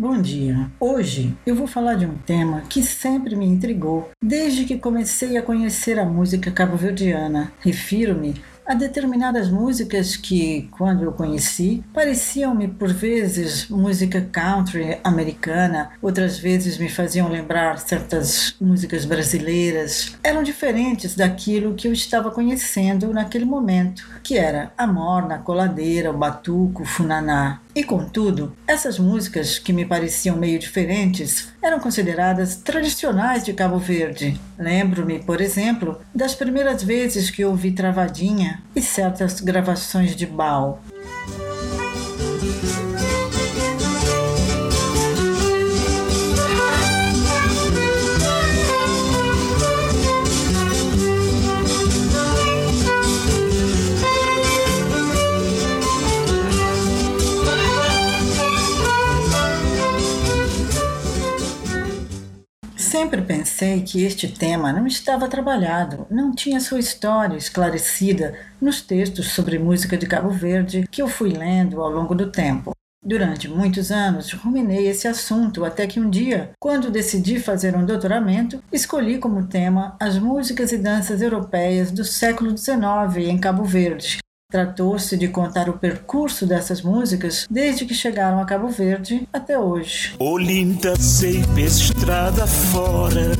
Bom dia. Hoje eu vou falar de um tema que sempre me intrigou desde que comecei a conhecer a música cabo-verdiana. Refiro-me a determinadas músicas que, quando eu conheci, pareciam-me por vezes música country americana, outras vezes me faziam lembrar certas músicas brasileiras. Eram diferentes daquilo que eu estava conhecendo naquele momento, que era a morna, coladeira, o batuco, o funaná. E contudo, essas músicas, que me pareciam meio diferentes, eram consideradas tradicionais de Cabo Verde. Lembro-me, por exemplo, das primeiras vezes que ouvi Travadinha e certas gravações de Baal. Sempre pensei que este tema não estava trabalhado, não tinha sua história esclarecida nos textos sobre música de Cabo Verde que eu fui lendo ao longo do tempo. Durante muitos anos ruminei esse assunto até que um dia, quando decidi fazer um doutoramento, escolhi como tema as músicas e danças europeias do século XIX em Cabo Verde, Tratou-se de contar o percurso dessas músicas desde que chegaram a Cabo Verde até hoje. Olinda sempre estrada fora,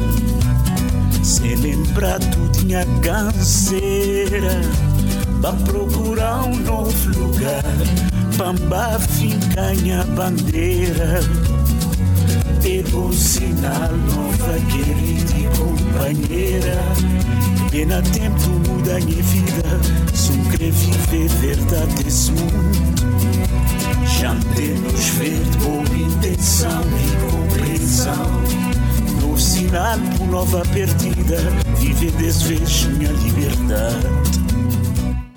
se lembrar tinha canseira, pra procurar um novo lugar, bamba fincanha bandeira. Pelo sinal nova querida companheira, pena tempo muda minha vida querer viver verdade desse mundo. Já temos ver boa intenção e compreensão. No sinal por nova perdida, viver desse vez minha liberdade.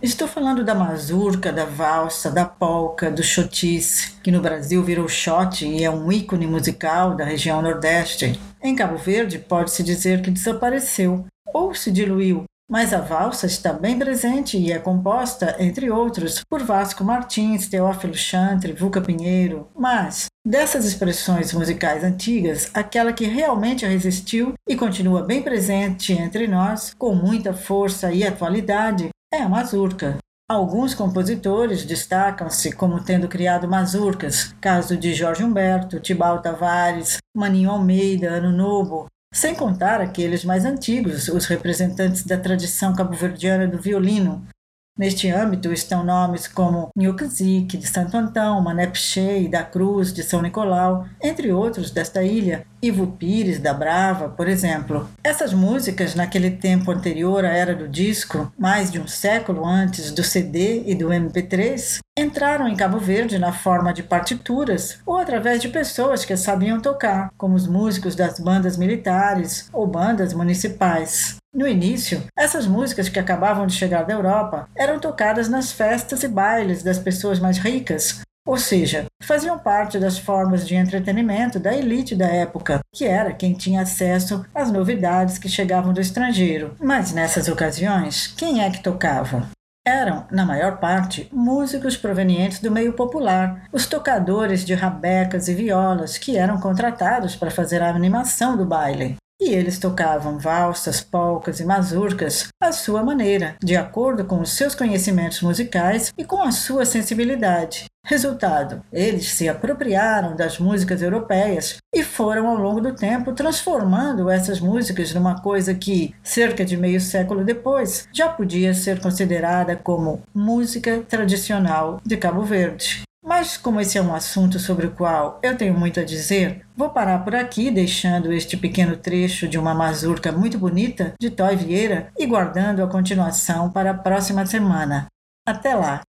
Estou falando da mazurca, da valsa, da polca, do chotice, que no Brasil virou shot e é um ícone musical da região Nordeste. Em Cabo Verde, pode-se dizer que desapareceu ou se diluiu, mas a valsa está bem presente e é composta, entre outros, por Vasco Martins, Teófilo Chantre, Vuca Pinheiro. Mas, dessas expressões musicais antigas, aquela que realmente resistiu e continua bem presente entre nós, com muita força e atualidade, é a mazurca. Alguns compositores destacam-se como tendo criado mazurcas, caso de Jorge Humberto, Tibau Tavares, Maninho Almeida, Ano Novo, sem contar aqueles mais antigos, os representantes da tradição cabo-verdiana do violino. Neste âmbito estão nomes como Nhocazique, de Santo Antão, Mané Piché da Cruz, de São Nicolau, entre outros desta ilha, Ivo Pires, da Brava, por exemplo. Essas músicas, naquele tempo anterior à era do disco, mais de um século antes do CD e do MP3, entraram em Cabo Verde na forma de partituras ou através de pessoas que sabiam tocar, como os músicos das bandas militares ou bandas municipais. No início, essas músicas que acabavam de chegar da Europa eram tocadas nas festas e bailes das pessoas mais ricas, ou seja, faziam parte das formas de entretenimento da elite da época, que era quem tinha acesso às novidades que chegavam do estrangeiro. Mas nessas ocasiões, quem é que tocava? Eram, na maior parte, músicos provenientes do meio popular, os tocadores de rabecas e violas que eram contratados para fazer a animação do baile e eles tocavam valsas, polcas e mazurcas à sua maneira, de acordo com os seus conhecimentos musicais e com a sua sensibilidade. Resultado: eles se apropriaram das músicas europeias e foram ao longo do tempo transformando essas músicas numa coisa que, cerca de meio século depois, já podia ser considerada como música tradicional de Cabo Verde. Mas, como esse é um assunto sobre o qual eu tenho muito a dizer, vou parar por aqui, deixando este pequeno trecho de uma mazurca muito bonita de Toy Vieira e guardando a continuação para a próxima semana. Até lá!